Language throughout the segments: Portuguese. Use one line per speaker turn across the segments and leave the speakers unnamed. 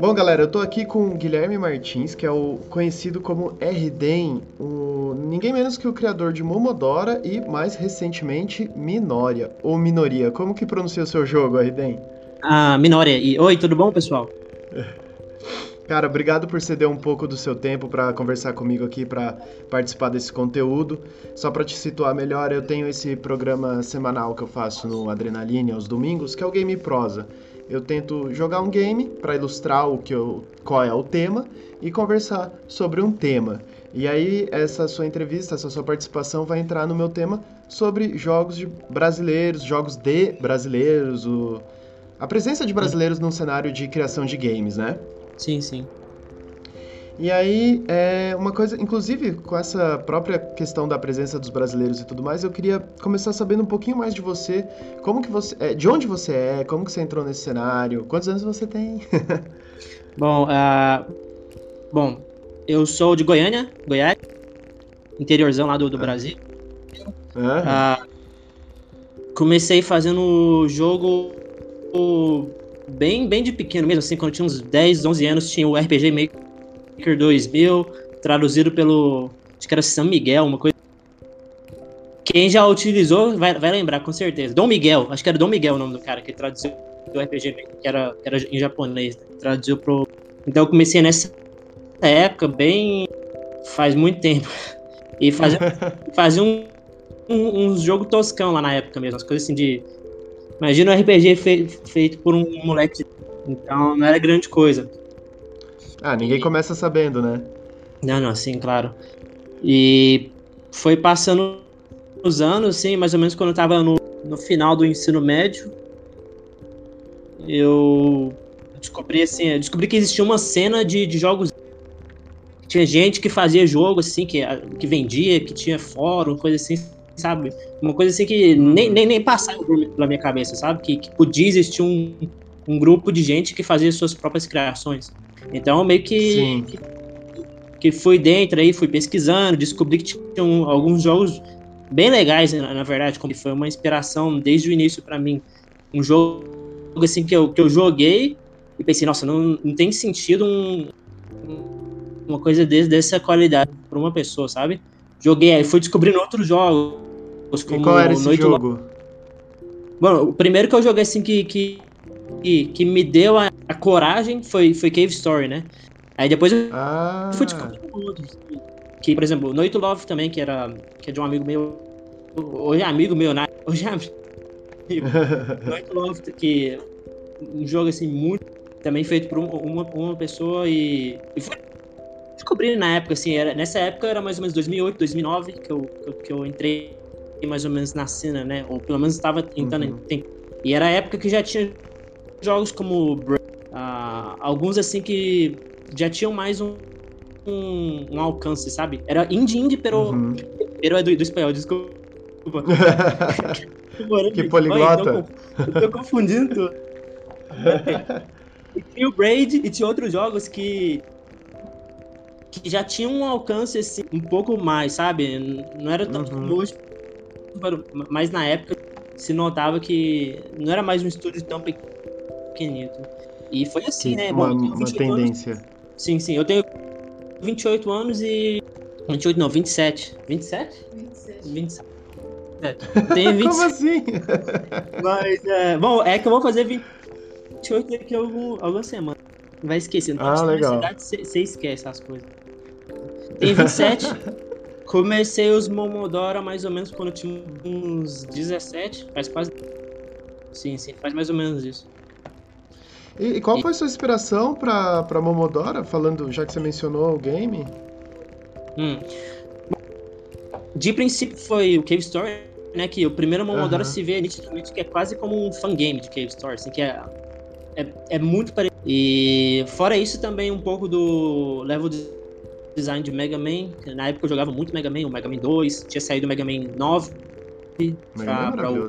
Bom, galera, eu tô aqui com o Guilherme Martins, que é o conhecido como RDEM, o... ninguém menos que o criador de Momodora e, mais recentemente, Minoria, ou Minoria. Como que pronuncia o seu jogo, RDEM?
Ah, Minoria. E, oi, tudo bom, pessoal?
Cara, obrigado por ceder um pouco do seu tempo para conversar comigo aqui, para participar desse conteúdo. Só para te situar melhor, eu tenho esse programa semanal que eu faço no Adrenaline aos domingos, que é o Game Prosa. Eu tento jogar um game para ilustrar o que eu, qual é o tema e conversar sobre um tema. E aí essa sua entrevista, essa sua participação vai entrar no meu tema sobre jogos brasileiros, jogos de brasileiros, o... a presença de brasileiros num cenário de criação de games, né?
Sim, sim.
E aí, é uma coisa, inclusive com essa própria questão da presença dos brasileiros e tudo mais, eu queria começar sabendo um pouquinho mais de você, como que você, é, de onde você é, como que você entrou nesse cenário, quantos anos você tem?
bom, uh, bom, eu sou de Goiânia, Goiás, interiorzão lá do, do ah. Brasil. Uh, comecei fazendo jogo bem, bem de pequeno mesmo, assim, quando tinha uns 10, 11 anos, tinha o RPG Maker 2000, traduzido pelo, acho que era São Miguel, uma coisa. Quem já utilizou vai, vai lembrar, com certeza. Dom Miguel, acho que era Dom Miguel o nome do cara que traduziu do RPG que era, que era em japonês, né? traduziu pro... Então eu comecei nessa época, bem... faz muito tempo. E fazia, fazia um, um, um jogo toscão lá na época mesmo, as coisas assim de Imagina um RPG feito por um moleque. Então não era grande coisa.
Ah, ninguém e... começa sabendo, né?
Não, não, sim, claro. E foi passando os anos, sim, mais ou menos quando eu tava no, no final do ensino médio. Eu descobri assim, eu descobri que existia uma cena de, de jogos. Tinha gente que fazia jogo assim, que, que vendia, que tinha fórum, coisa assim sabe? Uma coisa assim que nem, nem, nem passava pela minha cabeça, sabe? Que, que podia existir um, um grupo de gente que fazia suas próprias criações. Então, meio que, que, que, fui dentro aí, fui pesquisando, descobri que tinha alguns jogos bem legais, na, na, verdade, como foi uma inspiração desde o início para mim. Um jogo assim que eu, que eu joguei e pensei, nossa, não, não tem sentido um, uma coisa desse, dessa qualidade para uma pessoa, sabe? Joguei, aí fui descobrindo outros jogos
como e qual era esse Noite jogo?
Bom, o primeiro que eu joguei assim que, que, que, que me deu a, a, coragem foi, foi Cave Story, né? Aí depois eu ah. fui descobrindo outros. Que, por exemplo, Noite Love também, que era que é de um amigo meu. Hoje é amigo meu, né? Hoje é amigo. Noite Love, que um jogo assim muito também feito por uma, uma pessoa e, e foi descobrindo na época, assim, era, nessa época era mais ou menos 2008, 2009 que eu, que eu, que eu entrei mais ou menos na cena, né? Ou pelo menos estava tentando. Uhum. E era a época que já tinha jogos como alguns assim que já tinham mais um, um, um alcance, sabe? Era indie indie, pero, uhum. pero é do, do espanhol, desculpa.
que poliglota.
Eu tô, confundindo tudo. e tinha o Braid e tinha outros jogos que que já tinham um alcance assim, um pouco mais, sabe? Não era tanto uhum. mas na época se notava que não era mais um estúdio tão pequenito. E foi assim, sim, né?
Uma, Bom, uma tendência.
Anos, sim, sim. Eu tenho 28 anos e. 28 não, 27. 27? 27. 27. É, tenho
27. Como assim?
Mas, é, bom, é que eu vou fazer 28 daqui a algum, algumas semanas. Vai esquecer. Não
ah, legal.
Você esquece as coisas. Tenho 27. Comecei os Momodora mais ou menos quando eu tinha uns 17, faz quase. Sim, sim, faz mais ou menos isso.
E, e qual e... foi a sua inspiração pra, pra Momodora, falando, já que você mencionou o game?
Hum. De princípio foi o Cave Story, né? Que o primeiro Momodora se vê nitidamente que é quase como um fangame de Cave Story, assim, que é, é, é muito parecido. E fora isso também um pouco do level de design de Mega Man. Na época eu jogava muito Mega Man, o Mega Man 2, tinha saído o Mega Man 9.
Pra, pra o...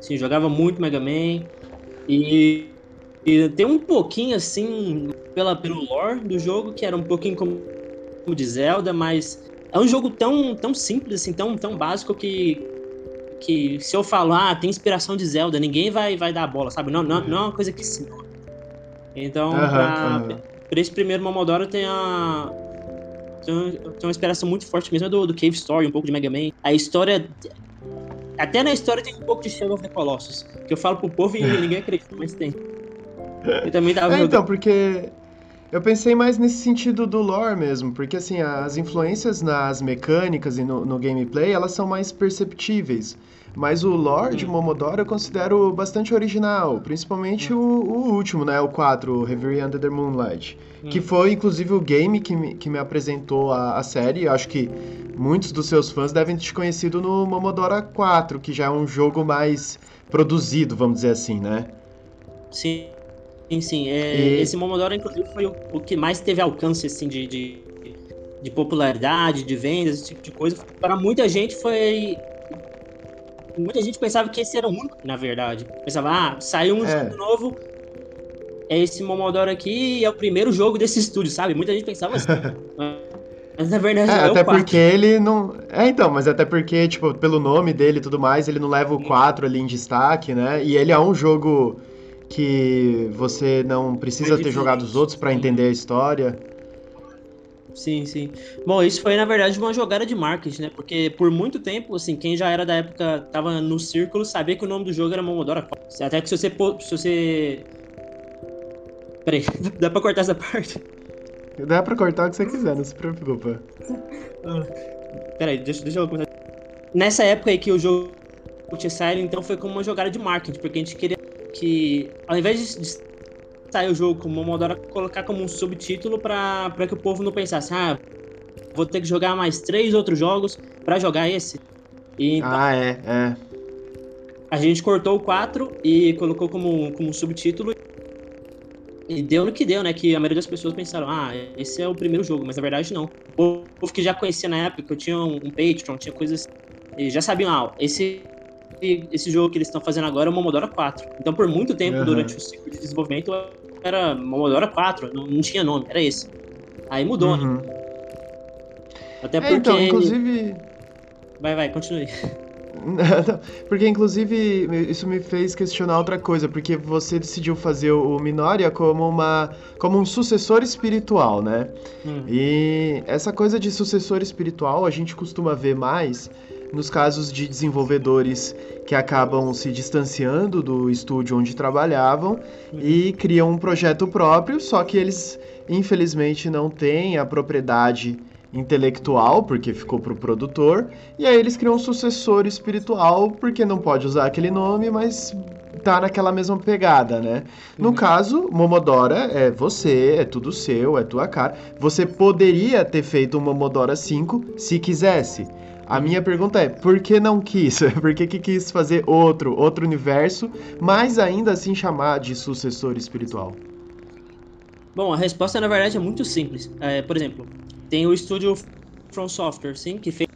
Sim, jogava muito Mega Man. E, e tem um pouquinho assim, pela, pelo lore do jogo, que era um pouquinho como, como de Zelda, mas é um jogo tão, tão simples, assim, tão, tão básico que, que se eu falar, ah, tem inspiração de Zelda, ninguém vai, vai dar a bola, sabe? Não, não, não é uma coisa que se Então, uh -huh, pra, uh -huh. pra, esse primeiro Momodoro tem a. Tem, tem uma inspiração muito forte mesmo do, do Cave Story, um pouco de Mega Man. A história. Até na história tem um pouco de Shadow of the Colossus. Que eu falo pro povo e ninguém acredita, mas tem.
Eu também tava é, Então, porque eu pensei mais nesse sentido do lore mesmo, porque assim, as influências nas mecânicas e no, no gameplay, elas são mais perceptíveis. Mas o lore de Momodoro eu considero bastante original, principalmente hum. o, o, último, né? O 4, o Reverie Under the Moonlight. Hum. Que foi, inclusive, o game que me, que me apresentou a, a série. Eu acho que muitos dos seus fãs devem ter te conhecido no Momodora 4, que já é um jogo mais produzido, vamos dizer assim, né?
Sim. Sim, sim. É, e... Esse Momodoro, inclusive, foi o, o, que mais teve alcance, assim, de, de, de, popularidade, de vendas, esse tipo de coisa. Para muita gente foi... Muita gente pensava que esse era o único, na verdade. Pensava, ah, saiu um é. jogo novo, é esse Momodoro aqui e é o primeiro jogo desse estúdio, sabe? Muita gente pensava assim. Mas na verdade
é, é até porque ele não. É, então, mas até porque, tipo, pelo nome dele e tudo mais, ele não leva o 4 ali em destaque, né? E ele é um jogo que você não precisa ter jogado os outros para entender a história.
Sim, sim. Bom, isso foi na verdade uma jogada de marketing, né? Porque por muito tempo, assim, quem já era da época, tava no círculo, sabia que o nome do jogo era Momodora Até que se você. Se você... Peraí, dá pra cortar essa parte?
Dá pra cortar o que você quiser, não se preocupa.
Ah, peraí, deixa, deixa eu começar. Nessa época aí que o jogo tinha saído, então foi como uma jogada de marketing, porque a gente queria que ao invés de sair o jogo como Momodora, colocar como um subtítulo para que o povo não pensasse, ah, vou ter que jogar mais três outros jogos para jogar esse.
E, então, ah, é, é.
A gente cortou o 4 e colocou como, como subtítulo. E deu no que deu, né? Que a maioria das pessoas pensaram, ah, esse é o primeiro jogo, mas na verdade não. O povo que já conhecia na época, eu tinha um, um Patreon, tinha coisas. E já sabiam, ah, esse esse jogo que eles estão fazendo agora é o Momodora 4. Então, por muito tempo, uhum. durante o ciclo de desenvolvimento, era Momodora 4, não, não tinha nome, era esse. Aí mudou, né? uhum. né? Até porque. É, então,
inclusive.
Vai, vai, continue.
porque, inclusive, isso me fez questionar outra coisa, porque você decidiu fazer o Minoria como, uma, como um sucessor espiritual, né? Hum. E essa coisa de sucessor espiritual a gente costuma ver mais nos casos de desenvolvedores que acabam se distanciando do estúdio onde trabalhavam uhum. e criam um projeto próprio, só que eles infelizmente não têm a propriedade intelectual, porque ficou para o produtor, e aí eles criam um sucessor espiritual, porque não pode usar aquele nome, mas tá naquela mesma pegada, né? No uhum. caso, Momodora é você, é tudo seu, é tua cara. Você poderia ter feito um Momodora 5 se quisesse. A minha pergunta é, por que não quis? por que, que quis fazer outro, outro universo, mas ainda assim chamar de sucessor espiritual?
Bom, a resposta na verdade é muito simples. É, por exemplo, tem o estúdio From Software, sim, que fez.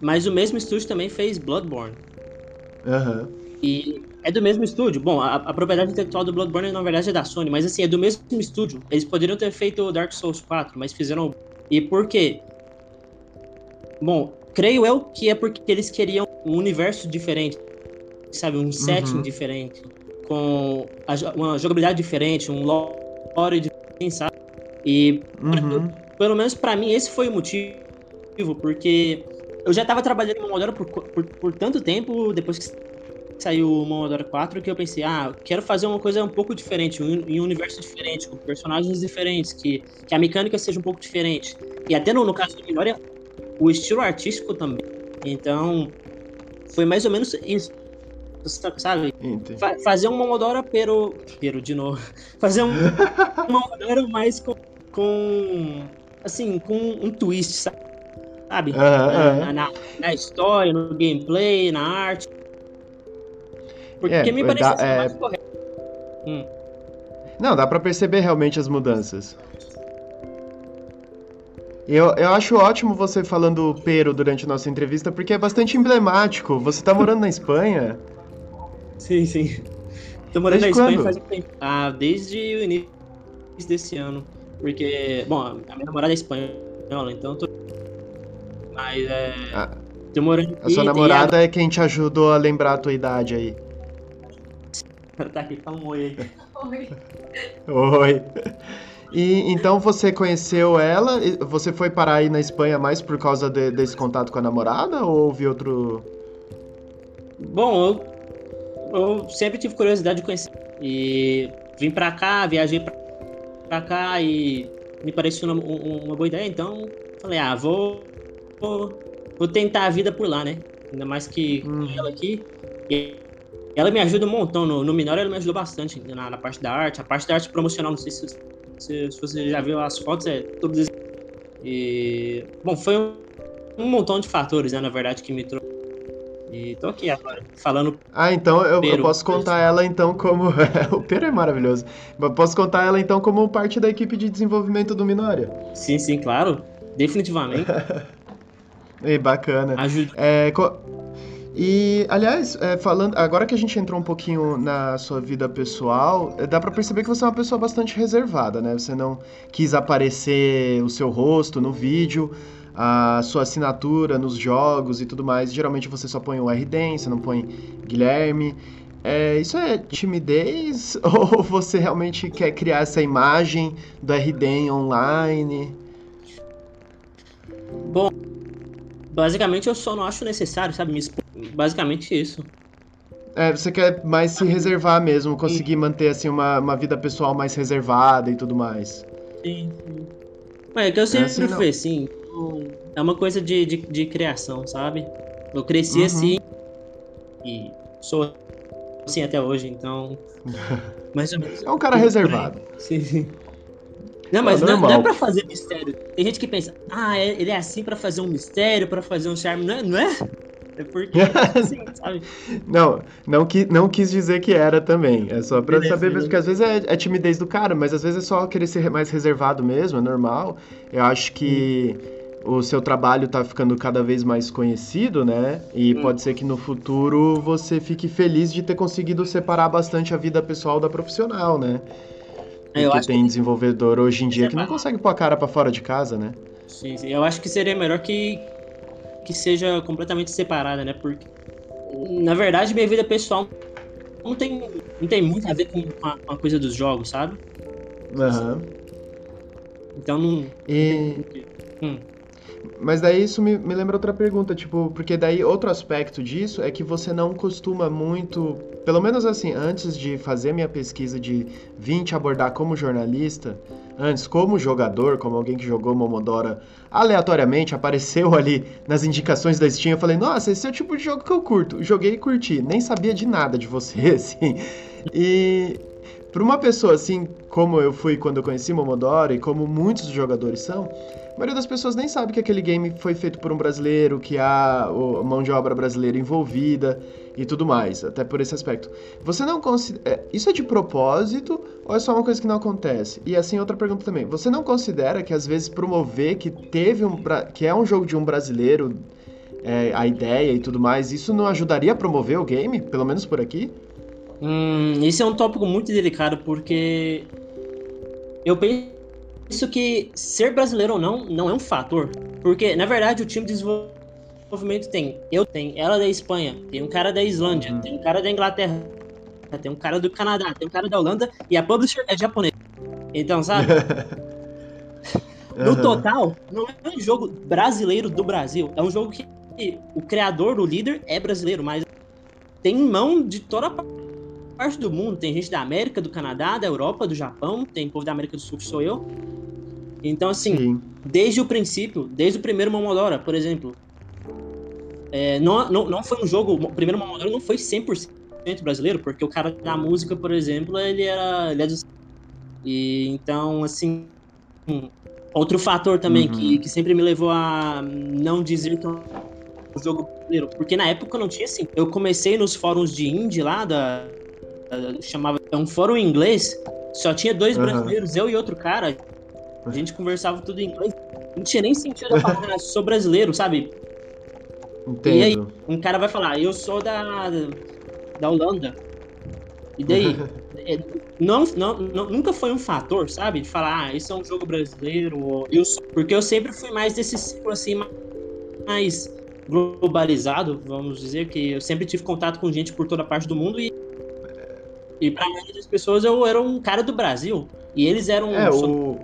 Mas o mesmo estúdio também fez Bloodborne.
Uhum.
E é do mesmo estúdio. Bom, a, a, propriedade intelectual do Bloodborne na verdade é da Sony, mas assim, é do mesmo estúdio. Eles poderiam ter feito Dark Souls 4, mas fizeram. E por quê? Bom, creio eu que é porque eles queriam um universo diferente, sabe? Um setting uhum. diferente, com uma jogabilidade diferente, um lore diferente, sabe? E uhum. pelo menos para mim esse foi o motivo, porque eu já tava trabalhando em Momodoro por, por, por tanto tempo, depois que saiu o Momodoro 4, que eu pensei, ah, quero fazer uma coisa um pouco diferente, um, em um universo diferente, com personagens diferentes, que, que a mecânica seja um pouco diferente. E até no, no caso do Minoria, o estilo artístico também. Então, foi mais ou menos isso. Sabe? Fa fazer um Momodoro pero. Pero de novo. Fazer um Momodoro mais com, com. Assim, com um twist, sabe? Uh -huh. na, na, na, história, no gameplay, na arte. Porque é, me parece dá, é... mais correto. Hum.
Não, dá pra perceber realmente as mudanças. Eu, eu acho ótimo você falando pero durante a nossa entrevista, porque é bastante emblemático. Você tá morando na Espanha?
Sim, sim. Tô morando desde na Espanha quando? faz um tempo. Ah, desde o início desse ano. Porque, bom, a minha namorada é espanhola, então eu tô. Mas é. Ah,
tô morando aqui, A sua namorada a... é quem te ajudou a lembrar a tua idade aí.
tá aqui, fala um oi aí.
Oi.
Oi. E então você conheceu ela? Você foi parar aí na Espanha mais por causa de, desse contato com a namorada ou houve outro?
Bom, eu, eu sempre tive curiosidade de conhecer e vim pra cá, viajei pra, pra cá e me pareceu uma, uma, boa ideia, então falei, ah, vou, vou, vou tentar a vida por lá, né? Ainda mais que hum. ela aqui. E ela me ajuda um montão. No, no Minor ela me ajudou bastante na, na, parte da arte. A parte da arte promocional, não sei se, se, se você já viu as fotos, é tudo. E. Bom, foi um, um montão de fatores, né, na verdade, que me trouxe. E tô aqui agora, falando.
Ah, então eu, eu posso contar ela então como. o Pero é maravilhoso. Eu posso contar ela então como parte da equipe de desenvolvimento do Minória.
Sim, sim, claro. Definitivamente.
e bacana.
Ajuda.
É, e, aliás, é, falando, agora que a gente entrou um pouquinho na sua vida pessoal, é, dá para perceber que você é uma pessoa bastante reservada, né? Você não quis aparecer o seu rosto no vídeo, a sua assinatura nos jogos e tudo mais. Geralmente você só põe o RDEM, você não põe Guilherme. É, isso é timidez ou você realmente quer criar essa imagem do RDEM online?
Bom, basicamente eu só não acho necessário, sabe, me expor Basicamente isso.
É, você quer mais se reservar mesmo, conseguir sim. manter assim uma, uma vida pessoal mais reservada e tudo mais.
Sim, sim. É que eu sempre é assim, fui assim. É uma coisa de, de, de, criação, sabe? Eu cresci uhum. assim e sou assim até hoje, então.
Mais ou menos. É um cara reservado.
Sim, sim. Não, mas é não, não, é pra fazer mistério. Tem gente que pensa, ah, é, ele é assim pra fazer um mistério, pra fazer um charme. Não é? Não é? É porque, assim, sabe?
Não, não, qui, não quis dizer que era também. É só pra beleza, saber mesmo, porque às vezes é, é, timidez do cara, mas às vezes é só querer ser mais reservado mesmo, é normal. Eu acho que hum. o seu trabalho tá ficando cada vez mais conhecido, né? E hum. pode ser que no futuro você fique feliz de ter conseguido separar bastante a vida pessoal da profissional, né? Porque tem que... desenvolvedor hoje em dia que não consegue pôr a cara para fora de casa, né?
Sim, sim, eu acho que seria melhor que que seja completamente separada, né? Porque, na verdade, minha vida pessoal não tem, não tem muito a ver com a, com a coisa dos jogos, sabe?
Uhum.
Então não.
E... Hum. Mas daí isso me, me lembra outra pergunta, tipo, porque daí outro aspecto disso é que você não costuma muito, pelo menos assim, antes de fazer minha pesquisa de vir te abordar como jornalista, antes como jogador, como alguém que jogou Momodora aleatoriamente, apareceu ali nas indicações da Steam, eu falei, nossa, esse é o tipo de jogo que eu curto. Joguei e curti, nem sabia de nada de você, assim. E para uma pessoa assim, como eu fui quando eu conheci Momodora e como muitos jogadores são, a maioria das pessoas nem sabe que aquele game foi feito por um brasileiro, que há mão de obra brasileira envolvida e tudo mais, até por esse aspecto. Você não considera. É, isso é de propósito ou é só uma coisa que não acontece? E assim, outra pergunta também. Você não considera que às vezes promover que teve um. que é um jogo de um brasileiro, é, a ideia e tudo mais, isso não ajudaria a promover o game? Pelo menos por aqui?
Hum, esse é um tópico muito delicado porque eu penso que ser brasileiro ou não não é um fator. Porque, na verdade, o time de desenvolvimento tem. Eu tenho, ela da Espanha, tem um cara da Islândia, uhum. tem um cara da Inglaterra, tem um cara do Canadá, tem um cara da Holanda e a publisher é japonesa. Então, sabe? no total, não é um jogo brasileiro do Brasil. É um jogo que o criador, o líder, é brasileiro, mas tem mão de toda parte do mundo. Tem gente da América, do Canadá, da Europa, do Japão, tem povo da América do Sul que sou eu. Então, assim, Sim. desde o princípio, desde o primeiro Momodora, por exemplo, é, não, não, não foi um jogo. O primeiro Momodora não foi 100% brasileiro, porque o cara da música, por exemplo, ele era. Ele é do... E então, assim. Outro fator também uhum. que, que sempre me levou a não dizer que é um jogo brasileiro, porque na época não tinha assim. Eu comecei nos fóruns de indie lá, da, da chamava. É um fórum em inglês, só tinha dois uhum. brasileiros, eu e outro cara. A gente conversava tudo em inglês. Não tinha nem sentido eu falar, sou brasileiro, sabe?
Entendo.
E aí, um cara vai falar, eu sou da, da Holanda. E daí? é, não, não, não, nunca foi um fator, sabe? De falar, ah, isso é um jogo brasileiro. eu sou... Porque eu sempre fui mais desse ciclo assim, mais globalizado, vamos dizer, que eu sempre tive contato com gente por toda parte do mundo e E pra maioria das pessoas eu era um cara do Brasil. E eles eram.
É, o.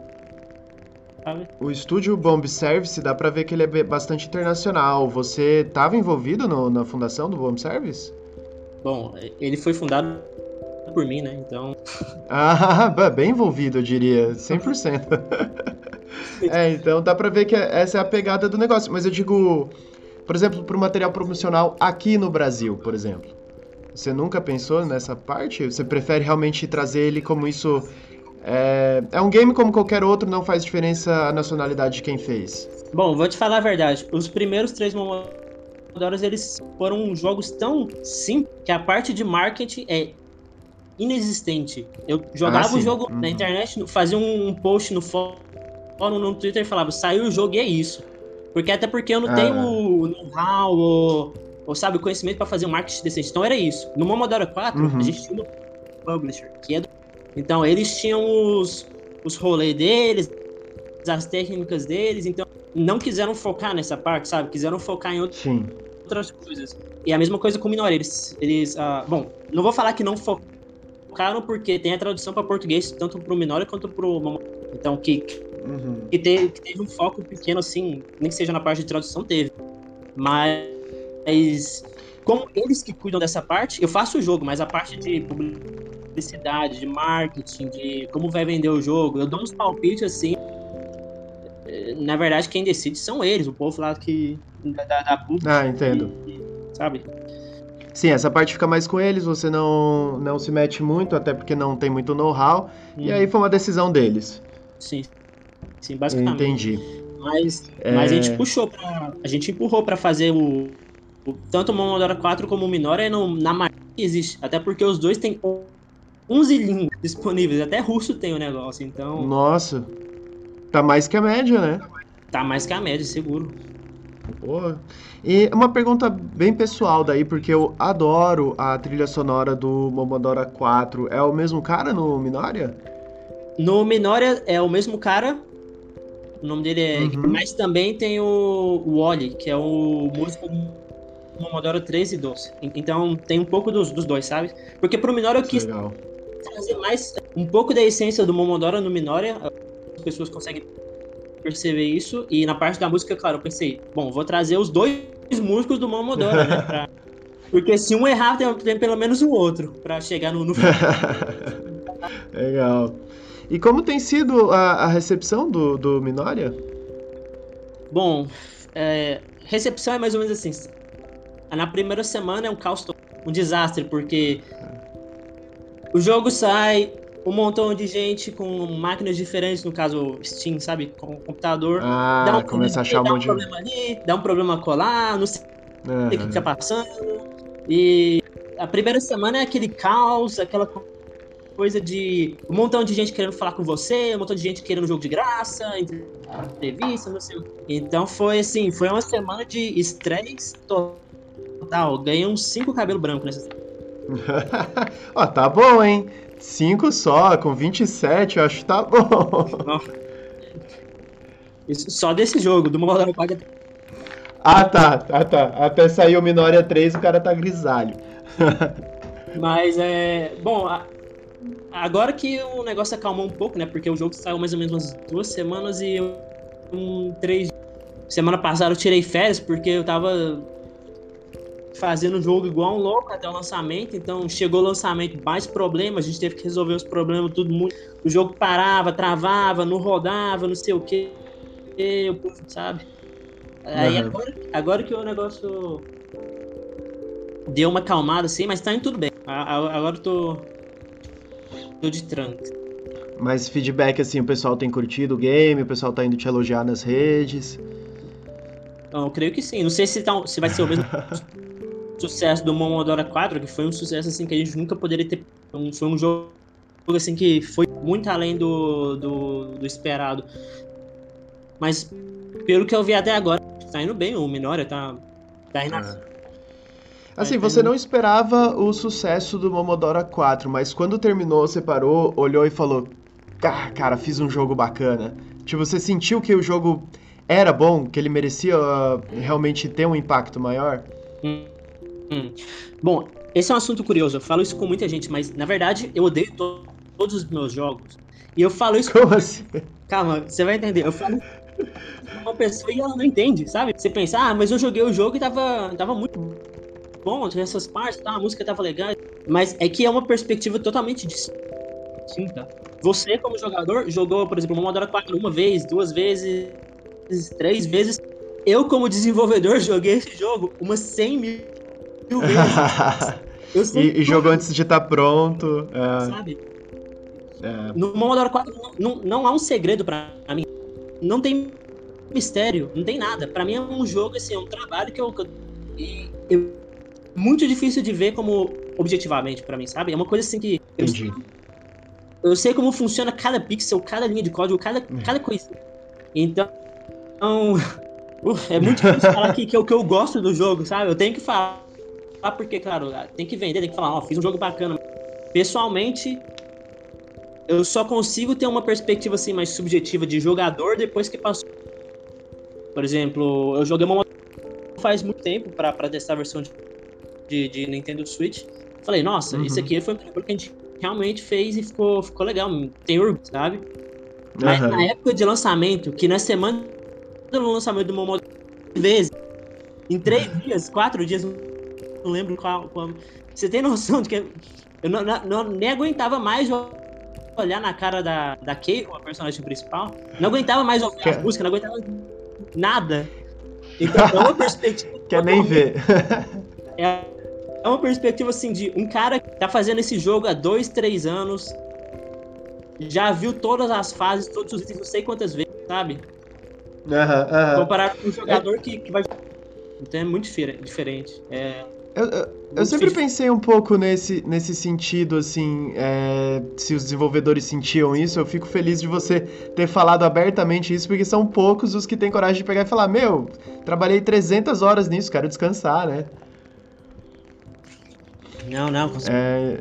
O estúdio Bomb Service dá pra ver que ele é bastante internacional. Você estava envolvido no, na fundação do Bomb Service?
Bom, ele foi fundado por mim, né? Então.
Ah, bem envolvido, eu diria. 100%. é, então dá pra ver que essa é a pegada do negócio. Mas eu digo, por exemplo, pro material promocional aqui no Brasil, por exemplo. Você nunca pensou nessa parte? Você prefere realmente trazer ele como isso é, é um game como qualquer outro, não faz diferença a nacionalidade de quem fez.
Bom, vou te falar a verdade. Os primeiros três Momodoras, eles foram jogos tão simples que a parte de marketing é inexistente. Eu jogava ah, o jogo uhum. na internet, fazia um post no fórum, no Twitter e falava, saiu o jogo e é isso. Porque até porque eu não ah. tenho o know-how ou, ou, sabe, o conhecimento para fazer um marketing decente. Então era isso. No Momodora 4, uhum. a gente tinha um publisher, que é do então eles tinham os, os rolês deles, as técnicas deles, então não quiseram focar nessa parte, sabe? Quiseram focar em outro, outras coisas. E a mesma coisa com o Minori, eles, eles uh, bom, não vou falar que não focaram porque tem a tradução para português tanto pro Minori quanto pro então que uhum. que, teve, que teve um foco pequeno assim, nem que seja na parte de tradução teve, mas como eles que cuidam dessa parte, eu faço o jogo, mas a parte de publicidade, de marketing, de como vai vender o jogo. Eu dou uns palpites assim. Na verdade, quem decide são eles, o povo lá que. da, da.
Ah, entendo.
E, sabe?
Sim, essa parte fica mais com eles, você não, não se mete muito, até porque não tem muito know-how. Hum. E aí foi uma decisão deles.
Sim. Sim, basicamente.
Entendi.
Mas, é... mas a gente puxou pra. A gente empurrou para fazer o. Tanto o Momodora 4 como o Minora no, na marca que existe. Até porque os dois têm 11 línguas disponíveis, até russo tem o negócio, então.
Nossa, tá mais que a média, né?
Tá mais que a média, seguro.
Porra. E uma pergunta bem pessoal daí, porque eu adoro a trilha sonora do Momodora 4. É o mesmo cara no Minoria?
No Minoria é o mesmo cara. O nome dele é. Uhum. Mas também tem o Wally, que é o músico Momodora 3 e 12. Então tem um pouco dos, dos dois, sabe? Porque pro Minoria eu quis. Legal trazer mais um pouco da essência do Momodora no Minoria. As pessoas conseguem perceber isso. E na parte da música, claro, eu pensei, bom, vou trazer os dois músicos do Momodora, né? Pra... Porque se um errar, tem, tem, pelo menos o outro para chegar no, no...
Legal. E como tem sido a, a recepção do, do Minoria?
Bom, é, recepção é mais ou menos assim. Na primeira semana é um caos, um desastre, porque o jogo sai, um montão de gente com máquinas diferentes, no caso Steam, sabe? Com computador.
Ah, dá um começa a achar um,
um problema ali, dá um problema colar, não sei uhum. o que tá passando. E a primeira semana é aquele caos, aquela coisa de um montão de gente querendo falar com você, um montão de gente querendo jogo de graça, entrevista, não sei o Então foi assim, foi uma semana de estresse total. Ganhei uns cinco cabelos brancos nessa.
Ó, tá bom, hein? 5 só, com 27, eu acho que tá bom.
Isso só desse jogo, do Modern Paga.
Ah, tá, ah, tá. Até sair o Minoria 3, o cara tá grisalho.
Mas é. Bom, agora que o negócio acalmou um pouco, né? Porque o jogo saiu mais ou menos umas duas semanas e eu. Um, três. Semana passada eu tirei férias porque eu tava fazendo o jogo igual um louco até o lançamento. Então chegou o lançamento, mais problemas, a gente teve que resolver os problemas, tudo muito. O jogo parava, travava, não rodava, não sei o que, sabe? Aí uhum. agora, agora que o negócio deu uma acalmada assim, mas tá indo tudo bem. Agora eu tô, tô de tranco.
Mas feedback assim, o pessoal tem curtido o game, o pessoal tá indo te elogiar nas redes.
Então, eu creio que sim. Não sei se, tá, se vai ser o mesmo sucesso do Momodora 4, que foi um sucesso assim que a gente nunca poderia ter. Um, foi um jogo assim que foi muito além do, do, do, esperado. Mas pelo que eu vi até agora, tá indo bem, o Minoria tá, tá indo. É.
Assim, você não esperava o sucesso do Momodora 4, mas quando terminou, você parou, olhou e falou: ah, Cara, fiz um jogo bacana. Tipo, você sentiu que o jogo era bom, que ele merecia uh, realmente ter um impacto maior?
Hum. Hum. Bom, esse é um assunto curioso. Eu falo isso com muita gente, mas na verdade eu odeio to todos os meus jogos. E eu falo isso.
Como com... assim?
Calma, você vai entender. Eu falo uma pessoa e ela não entende, sabe? Você pensa, ah, mas eu joguei o jogo e tava, tava muito bom, tinha essas partes, tá, a música tava legal. Mas é que é uma perspectiva totalmente distinta. Você, como jogador, jogou, por exemplo, Momodora 4 uma vez, duas vezes, três vezes. Eu, como desenvolvedor, joguei esse jogo umas 100 mil
vezes. e, e jogou antes de estar tá pronto. É... Sabe?
É... No Momodora 4 não, não há um segredo para mim. Não tem mistério, não tem nada. Para mim é um jogo, assim, é um trabalho que eu. E, eu muito difícil de ver como objetivamente para mim, sabe? É uma coisa assim que.
Entendi.
Eu, eu, sei como funciona cada pixel, cada linha de código, cada, hum. cada coisa. Então. É muito difícil falar que, que, eu, que eu gosto do jogo, sabe? Eu tenho que falar, porque, claro, tem que vender, tem que falar, ó, fiz um jogo bacana. Pessoalmente, eu só consigo ter uma perspectiva assim mais subjetiva de jogador depois que passou. Por exemplo, eu joguei uma faz muito tempo para testar a versão de de, de Nintendo Switch. Falei, nossa, uhum. isso aqui foi um que a gente realmente fez e ficou, ficou legal. Tem orgulho, sabe? Mas uhum. na época de lançamento, que na semana do lançamento do Momo vezes, em três dias, quatro dias, não lembro qual, qual. Você tem noção de que eu não, não, nem aguentava mais olhar na cara da, da Keiko, a personagem principal. Não aguentava mais ouvir Quer... as músicas, não aguentava nada. Então, é uma perspectiva.
Quer nem ver.
é é uma perspectiva assim de um cara que tá fazendo esse jogo há dois, três anos, já viu todas as fases, todos os itens, não sei quantas vezes, sabe?
Uhum,
Comparado com um jogador é... que, que vai. Então é muito diferente. É.
Eu, eu, eu sempre pensei um pouco nesse, nesse sentido, assim, é, se os desenvolvedores sentiam isso, eu fico feliz de você ter falado abertamente isso, porque são poucos os que têm coragem de pegar e falar, meu, trabalhei 300 horas nisso, quero descansar, né?
Não, não.
É...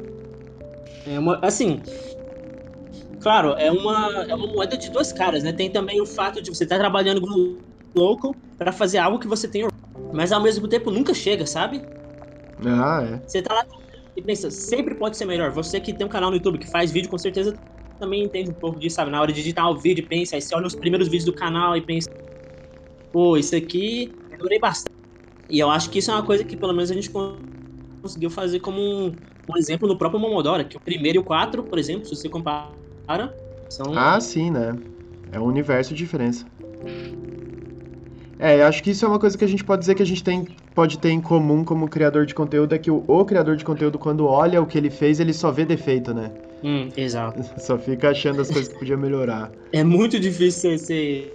é uma, assim, claro, é uma, é uma moeda de duas caras, né? Tem também o fato de você estar tá trabalhando com local para fazer algo que você tem, mas ao mesmo tempo nunca chega, sabe?
Ah, é.
Você tá lá e pensa, sempre pode ser melhor. Você que tem um canal no YouTube que faz vídeo, com certeza também entende um pouco disso, sabe? Na hora de editar o vídeo, pensa, aí você olha os primeiros vídeos do canal e pensa, pô, isso aqui eu durei bastante. E eu acho que isso é uma coisa que pelo menos a gente conseguiu fazer como um, um exemplo no próprio Momodora, que o primeiro e o 4, por exemplo, se você compara, são...
Ah, sim, né? É um universo de diferença. É, eu acho que isso é uma coisa que a gente pode dizer que a gente tem, pode ter em comum como criador de conteúdo, é que o, o criador de conteúdo, quando olha o que ele fez, ele só vê defeito, né?
Hum, exato.
Só fica achando as coisas que podia melhorar.
É muito difícil ser...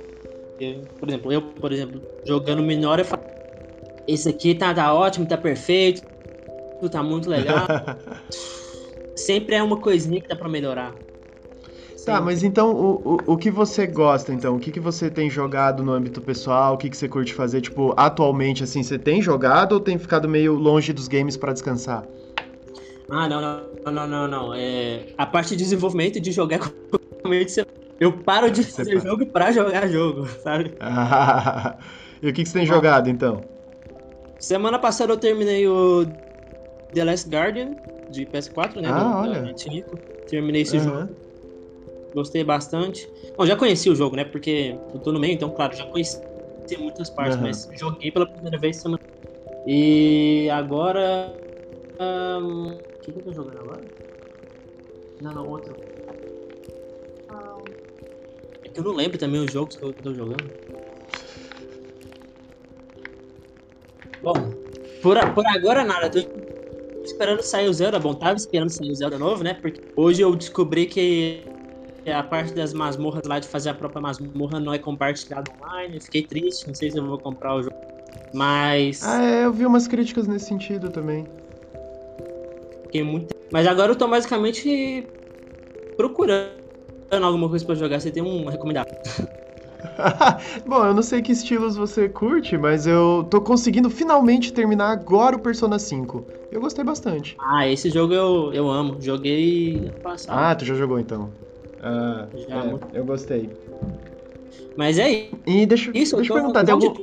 Por exemplo, eu, por exemplo, jogando menor, eu falo, esse aqui tá, tá ótimo, tá perfeito, tá muito legal. Sempre é uma coisinha que dá pra melhorar.
Tá, mas então o, o, o que você gosta, então? O que, que você tem jogado no âmbito pessoal? O que, que você curte fazer, tipo, atualmente, assim, você tem jogado ou tem ficado meio longe dos games para descansar?
Ah, não, não, não, não, não. É, a parte de desenvolvimento e de jogar eu paro de fazer para. jogo pra jogar jogo, sabe?
e o que, que você tem jogado, então?
Semana passada eu terminei o The Last Guardian, de PS4, né?
Ah, do, olha.
Terminei esse uhum. jogo. Gostei bastante. Bom, já conheci o jogo, né? Porque eu tô no meio, então, claro, já conheci muitas partes, uhum. mas joguei pela primeira vez semana. E agora. Um... O que, que eu tô jogando agora? Não, não, outro. É que eu não lembro também os jogos que eu tô jogando. Bom, por, por agora nada. Tô esperando sair o Zelda. Bom, tava esperando sair o Zelda novo, né? Porque hoje eu descobri que a parte das masmorras lá de fazer a própria masmorra não é compartilhada online. Fiquei triste, não sei se eu vou comprar o jogo. Mas.
Ah, é, eu vi umas críticas nesse sentido também.
Fiquei muito. Mas agora eu tô basicamente procurando alguma coisa pra jogar. Você tem um recomendado?
Bom, eu não sei que estilos você curte, mas eu tô conseguindo finalmente terminar agora o Persona 5. Eu gostei bastante.
Ah, esse jogo eu, eu amo. Joguei ano passado.
Ah, tu já jogou então. Ah, já, é, eu gostei.
Mas é
E deixa,
isso,
deixa eu perguntar, tem algum...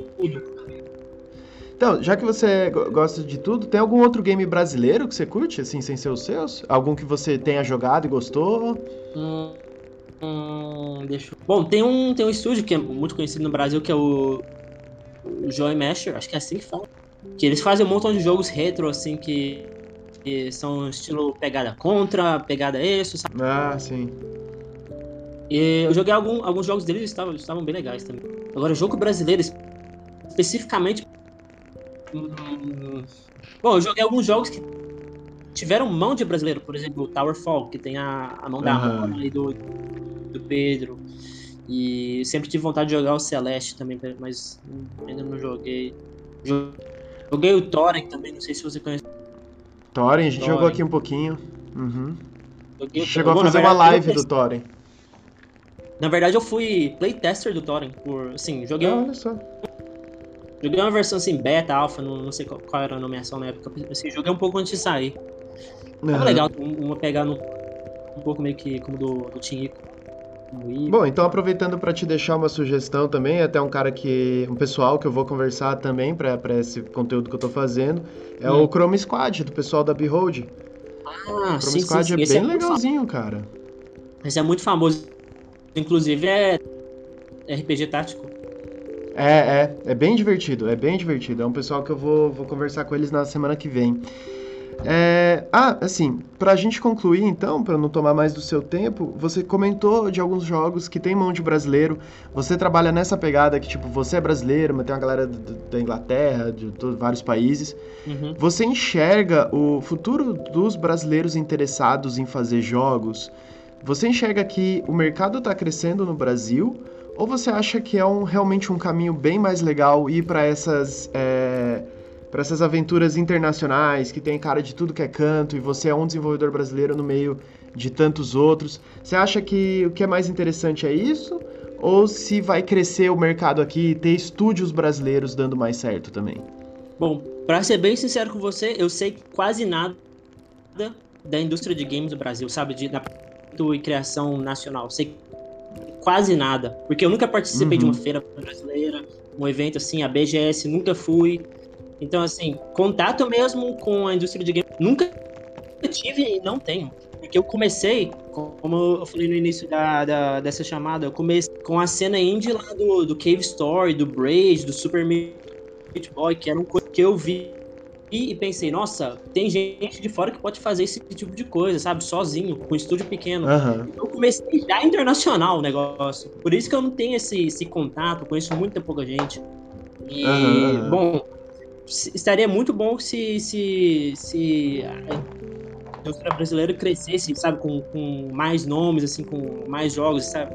Então, já que você gosta de tudo, tem algum outro game brasileiro que você curte, assim, sem ser os seus? Algum que você tenha jogado e gostou?
Hum, hum, deixa eu... Bom, tem um, tem um estúdio que é muito conhecido no Brasil, que é o, o Joy Masher, acho que é assim que fala. Que eles fazem um montão de jogos retro, assim, que, que são estilo pegada contra, pegada isso, sabe?
Ah, sim.
E eu joguei algum, alguns jogos deles e estavam, estavam bem legais também. Agora, jogo brasileiro, especificamente. Hum, bom, eu joguei alguns jogos que tiveram mão de brasileiro, por exemplo, o Towerfall, que tem a, a mão da uhum. aí do, do Pedro. E sempre tive vontade de jogar o Celeste também, mas ainda não joguei. Joguei o Thorin também, não sei se você conhece.
Thorin, a gente Thorin. jogou aqui um pouquinho. Uhum. Chegou a fazer uma live do Thorin.
Na verdade, eu fui playtester do Thorin. Por, assim, joguei.
Ah, olha só.
Joguei uma versão assim, beta, alpha, não, não sei qual, qual, era a nomeação na época. Assim, joguei um pouco antes de sair. Uhum. Tava legal, uma pegada um pouco meio que como do, do Team Ico.
Bom, então aproveitando para te deixar uma sugestão também, até um cara que. um pessoal que eu vou conversar também para esse conteúdo que eu tô fazendo, é hum. o Chrome Squad, do pessoal da Behold.
Ah, o Chrome
sim, Squad
sim,
é bem é legalzinho, cara.
Esse é muito famoso. Inclusive é RPG tático.
É, é, é bem divertido, é bem divertido. É um pessoal que eu vou, vou conversar com eles na semana que vem. É... Ah, assim, pra gente concluir então, para não tomar mais do seu tempo, você comentou de alguns jogos que tem mão de brasileiro. Você trabalha nessa pegada que, tipo, você é brasileiro, mas tem uma galera da Inglaterra, de todos, vários países. Uhum. Você enxerga o futuro dos brasileiros interessados em fazer jogos? Você enxerga que o mercado está crescendo no Brasil? Ou você acha que é um, realmente um caminho bem mais legal ir para essas. É essas aventuras internacionais que tem cara de tudo que é canto e você é um desenvolvedor brasileiro no meio de tantos outros. Você acha que o que é mais interessante é isso? Ou se vai crescer o mercado aqui e ter estúdios brasileiros dando mais certo também?
Bom, para ser bem sincero com você, eu sei quase nada da indústria de games do Brasil, sabe? De, da e criação nacional. Sei quase nada. Porque eu nunca participei uhum. de uma uhum. feira brasileira, um evento assim, a BGS, nunca fui. Então, assim, contato mesmo com a indústria de games, nunca tive e não tenho. Porque eu comecei, como eu falei no início da, da, dessa chamada, eu comecei com a cena indie lá do, do Cave Story, do Braid, do Super Meat Boy, que era um coisa que eu vi e pensei, nossa, tem gente de fora que pode fazer esse tipo de coisa, sabe? Sozinho, com um estúdio pequeno. Uhum. Eu comecei já internacional o negócio. Por isso que eu não tenho esse, esse contato, conheço muita pouca gente. E, uhum. bom, estaria muito bom se, se, se a indústria brasileira crescesse, sabe, com, com mais nomes, assim, com mais jogos, sabe?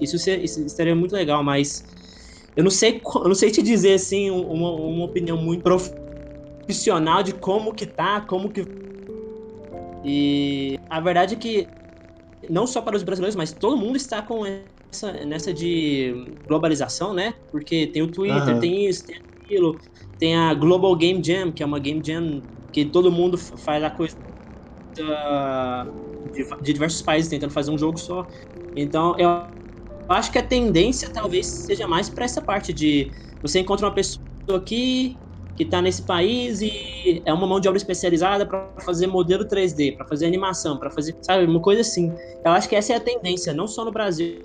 Isso, isso estaria muito legal, mas eu não sei, eu não sei te dizer, assim, uma, uma opinião muito profissional de como que tá, como que... E a verdade é que não só para os brasileiros, mas todo mundo está com essa, nessa de globalização, né? Porque tem o Twitter, uhum. tem isso, tem aquilo, tem a Global Game Jam, que é uma game jam que todo mundo faz a coisa de, de diversos países tentando fazer um jogo só. Então, eu acho que a tendência talvez seja mais para essa parte de você encontra uma pessoa aqui que está nesse país e é uma mão de obra especializada para fazer modelo 3D, para fazer animação, para fazer, sabe, uma coisa assim. Eu acho que essa é a tendência, não só no Brasil,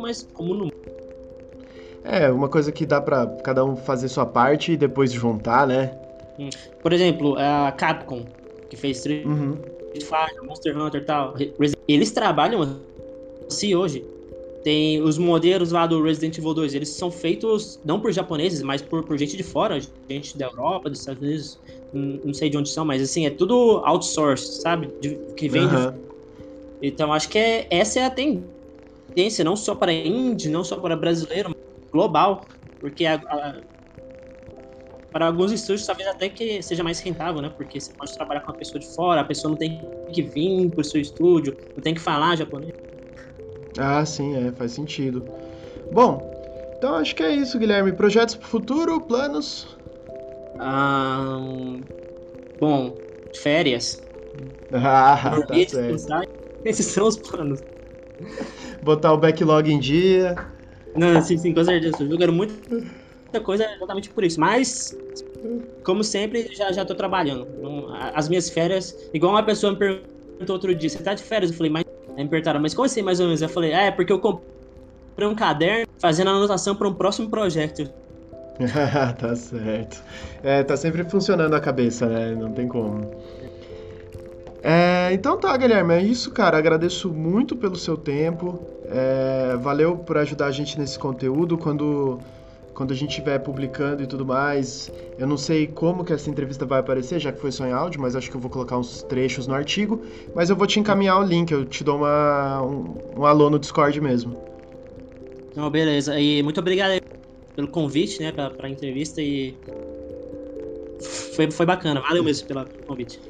mas como no mundo.
É, uma coisa que dá para cada um fazer sua parte e depois juntar, né?
Hum. Por exemplo, a Capcom, que fez Street uhum. Fighter, Monster Hunter e tal, eles trabalham assim hoje. Tem os modelos lá do Resident Evil 2, eles são feitos não por japoneses, mas por, por gente de fora, gente da Europa, dos Estados Unidos, não sei de onde são, mas assim, é tudo outsourced, sabe? De, que vem uhum. Então acho que é, essa é a tendência, não só para indie, não só para brasileiro, global, porque a, a, para alguns estúdios talvez até que seja mais rentável, né? Porque você pode trabalhar com uma pessoa de fora, a pessoa não tem que vir para o seu estúdio, não tem que falar japonês.
Ah, sim, é, faz sentido. Bom, então acho que é isso, Guilherme. Projetos para o futuro, planos?
Ah, bom, férias.
Ah, tá certo.
Esses são os planos.
Botar o backlog em dia.
Não, sim, sim, com certeza. Tô jogando muito muita coisa exatamente por isso. Mas, como sempre, já, já tô trabalhando. As minhas férias, igual uma pessoa me perguntou outro dia, você tá de férias? Eu falei, mas. Aí me perguntaram, mas como assim mais ou menos? Eu falei, é, porque eu comprei um caderno fazendo anotação para um próximo projeto.
tá certo. É, tá sempre funcionando a cabeça, né? Não tem como. É, então tá, Guilherme, é isso, cara. Agradeço muito pelo seu tempo. É, valeu por ajudar a gente nesse conteúdo. Quando, quando a gente estiver publicando e tudo mais, eu não sei como que essa entrevista vai aparecer, já que foi só em áudio, mas acho que eu vou colocar uns trechos no artigo. Mas eu vou te encaminhar o link, eu te dou uma, um, um alô no Discord mesmo.
Não, beleza. E muito obrigado pelo convite, né, pra, pra entrevista e foi, foi bacana. Valeu mesmo pelo convite.